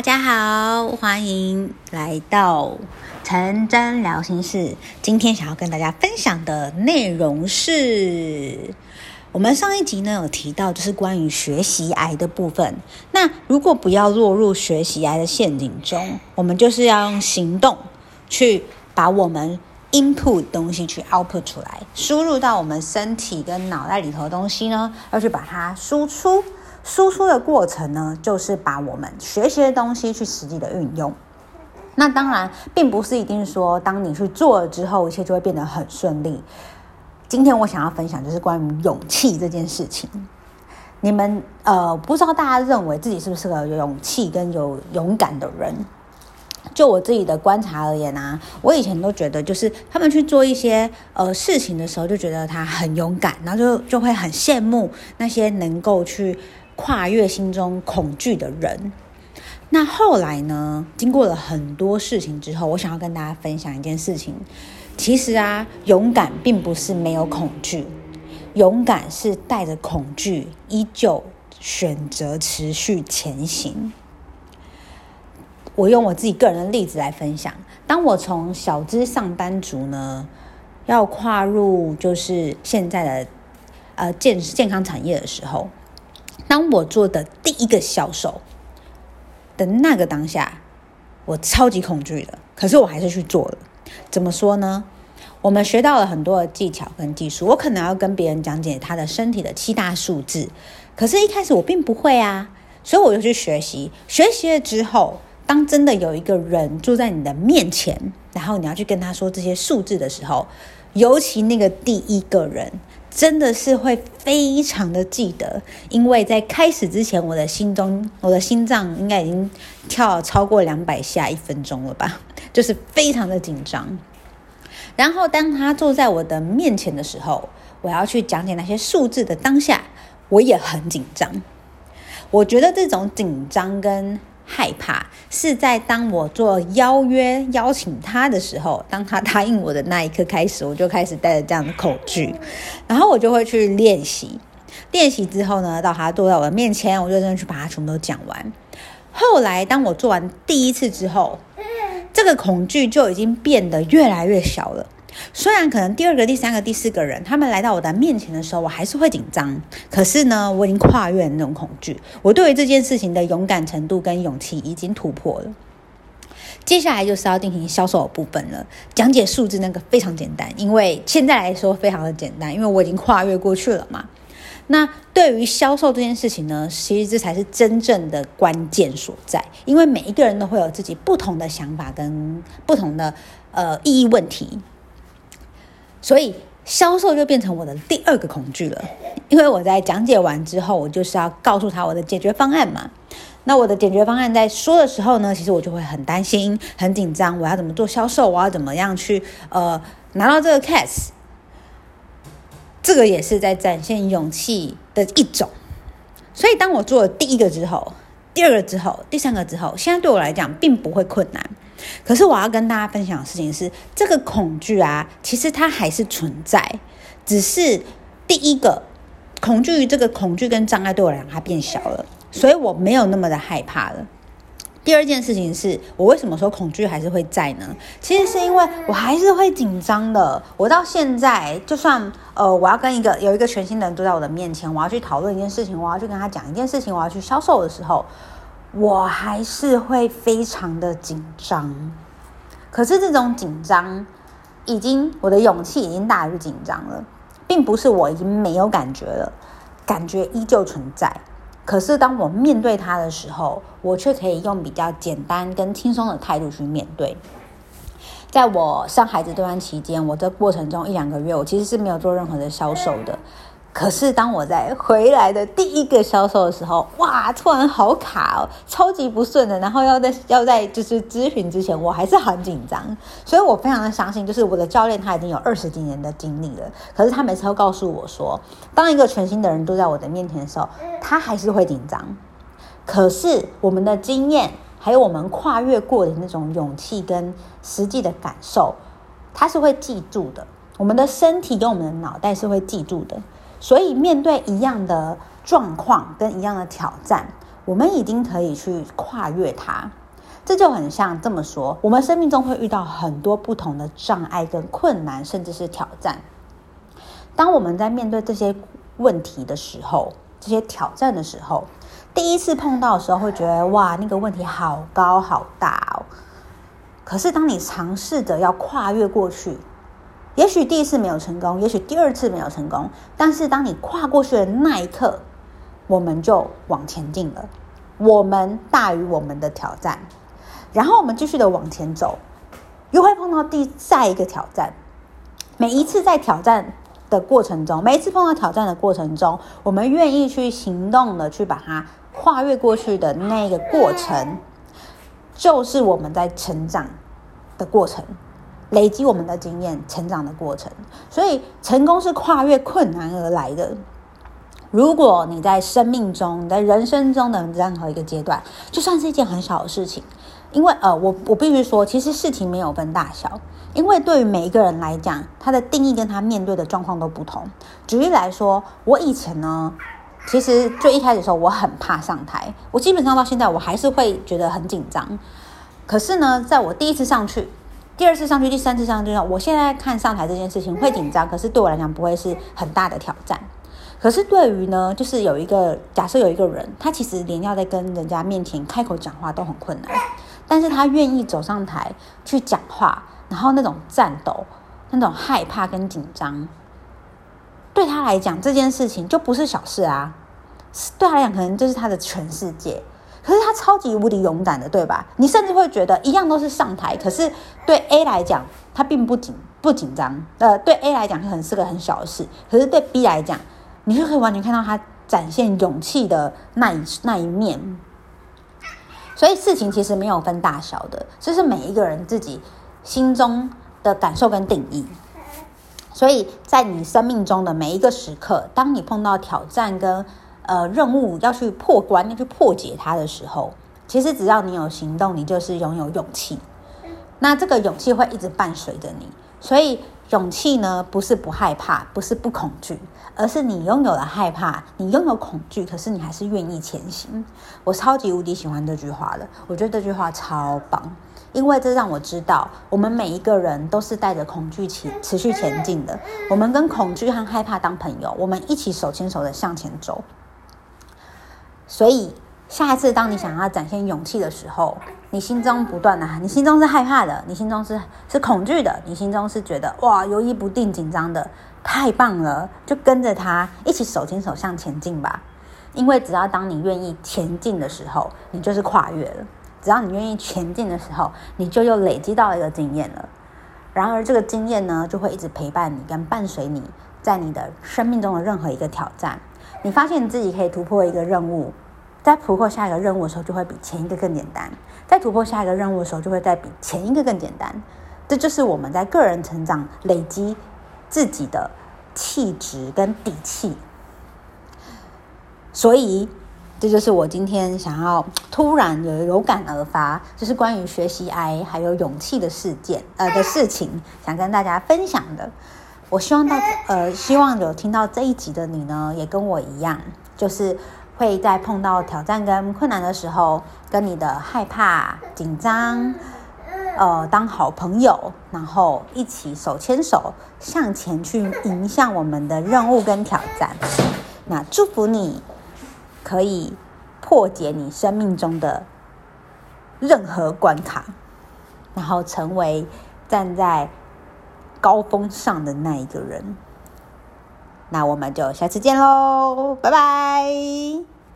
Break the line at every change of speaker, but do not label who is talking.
大家好，欢迎来到陈真聊心事。今天想要跟大家分享的内容是，我们上一集呢有提到，就是关于学习癌的部分。那如果不要落入学习癌的陷阱中，我们就是要用行动去把我们 input 东西去 output 出来，输入到我们身体跟脑袋里头的东西呢，要去把它输出。输出的过程呢，就是把我们学习的东西去实际的运用。那当然，并不是一定说，当你去做了之后，一切就会变得很顺利。今天我想要分享就是关于勇气这件事情。你们呃，不知道大家认为自己是不是个有勇气跟有勇敢的人？就我自己的观察而言啊，我以前都觉得，就是他们去做一些呃事情的时候，就觉得他很勇敢，然后就就会很羡慕那些能够去。跨越心中恐惧的人，那后来呢？经过了很多事情之后，我想要跟大家分享一件事情。其实啊，勇敢并不是没有恐惧，勇敢是带着恐惧，依旧选择持续前行。我用我自己个人的例子来分享：当我从小资上班族呢，要跨入就是现在的呃健健康产业的时候。当我做的第一个销售的那个当下，我超级恐惧的，可是我还是去做了。怎么说呢？我们学到了很多的技巧跟技术，我可能要跟别人讲解他的身体的七大数字，可是，一开始我并不会啊，所以我就去学习。学习了之后，当真的有一个人坐在你的面前，然后你要去跟他说这些数字的时候，尤其那个第一个人。真的是会非常的记得，因为在开始之前，我的心中，我的心脏应该已经跳超过两百下一分钟了吧，就是非常的紧张。然后当他坐在我的面前的时候，我要去讲解那些数字的当下，我也很紧张。我觉得这种紧张跟害怕是在当我做邀约邀请他的时候，当他答应我的那一刻开始，我就开始带着这样的恐惧，然后我就会去练习。练习之后呢，到他坐在我的面前，我就真的去把它全部都讲完。后来当我做完第一次之后，这个恐惧就已经变得越来越小了。虽然可能第二个、第三个、第四个人他们来到我的面前的时候，我还是会紧张。可是呢，我已经跨越那种恐惧，我对于这件事情的勇敢程度跟勇气已经突破了。接下来就是要进行销售的部分了。讲解数字那个非常简单，因为现在来说非常的简单，因为我已经跨越过去了嘛。那对于销售这件事情呢，其实这才是真正的关键所在，因为每一个人都会有自己不同的想法跟不同的呃意义问题。所以销售就变成我的第二个恐惧了，因为我在讲解完之后，我就是要告诉他我的解决方案嘛。那我的解决方案在说的时候呢，其实我就会很担心、很紧张，我要怎么做销售？我要怎么样去呃拿到这个 case？这个也是在展现勇气的一种。所以当我做了第一个之后，第二个之后，第三个之后，现在对我来讲并不会困难。可是我要跟大家分享的事情是，这个恐惧啊，其实它还是存在，只是第一个恐惧，这个恐惧跟障碍对我来讲它变小了，所以我没有那么的害怕了。第二件事情是我为什么说恐惧还是会在呢？其实是因为我还是会紧张的。我到现在，就算呃，我要跟一个有一个全新的人坐在我的面前，我要去讨论一件事情，我要去跟他讲一件事情，我要去销售的时候。我还是会非常的紧张，可是这种紧张已经，我的勇气已经大于紧张了，并不是我已经没有感觉了，感觉依旧存在。可是当我面对它的时候，我却可以用比较简单跟轻松的态度去面对。在我生孩子这段期间，我这过程中一两个月，我其实是没有做任何的销售的。可是当我在回来的第一个销售的时候，哇，突然好卡哦，超级不顺的。然后要在要在就是咨询之前，我还是很紧张。所以我非常的相信，就是我的教练他已经有二十几年的经历了。可是他每次都告诉我说，当一个全新的人都在我的面前的时候，他还是会紧张。可是我们的经验，还有我们跨越过的那种勇气跟实际的感受，他是会记住的。我们的身体跟我们的脑袋是会记住的。所以，面对一样的状况跟一样的挑战，我们已经可以去跨越它。这就很像这么说，我们生命中会遇到很多不同的障碍跟困难，甚至是挑战。当我们在面对这些问题的时候，这些挑战的时候，第一次碰到的时候会觉得哇，那个问题好高好大哦。可是当你尝试着要跨越过去，也许第一次没有成功，也许第二次没有成功，但是当你跨过去的那一刻，我们就往前进了。我们大于我们的挑战，然后我们继续的往前走，又会碰到第下一个挑战。每一次在挑战的过程中，每一次碰到挑战的过程中，我们愿意去行动的去把它跨越过去的那个过程，就是我们在成长的过程，累积我们的经验，成长的过程。所以，成功是跨越困难而来的。如果你在生命中，你在人生中的任何一个阶段，就算是一件很小的事情，因为呃，我我必须说，其实事情没有分大小。因为对于每一个人来讲，他的定义跟他面对的状况都不同。举例来说，我以前呢，其实最一开始的时候，我很怕上台。我基本上到现在，我还是会觉得很紧张。可是呢，在我第一次上去、第二次上去、第三次上去，我现在看上台这件事情会紧张，可是对我来讲不会是很大的挑战。可是对于呢，就是有一个假设，有一个人，他其实连要在跟人家面前开口讲话都很困难，但是他愿意走上台去讲话。然后那种颤抖、那种害怕跟紧张，对他来讲这件事情就不是小事啊。对他来讲，可能就是他的全世界。可是他超级无敌勇敢的，对吧？你甚至会觉得一样都是上台，可是对 A 来讲，他并不紧不紧张。呃，对 A 来讲，可能是个很小的事。可是对 B 来讲，你就可以完全看到他展现勇气的那一那一面。所以事情其实没有分大小的，就是每一个人自己。心中的感受跟定义，所以在你生命中的每一个时刻，当你碰到挑战跟呃任务要去破关、要去破解它的时候，其实只要你有行动，你就是拥有勇气。那这个勇气会一直伴随着你，所以勇气呢，不是不害怕，不是不恐惧，而是你拥有了害怕，你拥有恐惧，可是你还是愿意前行。我超级无敌喜欢这句话的，我觉得这句话超棒。因为这让我知道，我们每一个人都是带着恐惧持持续前进的。我们跟恐惧和害怕当朋友，我们一起手牵手的向前走。所以，下一次当你想要展现勇气的时候，你心中不断的，你心中是害怕的，你心中是是恐惧的，你心中是觉得哇犹豫不定、紧张的，太棒了，就跟着他一起手牵手向前进吧。因为只要当你愿意前进的时候，你就是跨越了。只要你愿意前进的时候，你就又累积到一个经验了。然而，这个经验呢，就会一直陪伴你，跟伴随你，在你的生命中的任何一个挑战。你发现你自己可以突破一个任务，在突破下一个任务的时候，就会比前一个更简单；在突破下一个任务的时候，就会再比前一个更简单。这就是我们在个人成长、累积自己的气质跟底气。所以。这就是我今天想要突然有有感而发，就是关于学习爱还有勇气的事件，呃的事情，想跟大家分享的。我希望大，呃，希望有听到这一集的你呢，也跟我一样，就是会在碰到挑战跟困难的时候，跟你的害怕、紧张，呃，当好朋友，然后一起手牵手向前去迎向我们的任务跟挑战。那祝福你。可以破解你生命中的任何关卡，然后成为站在高峰上的那一个人。那我们就下次见喽，拜拜。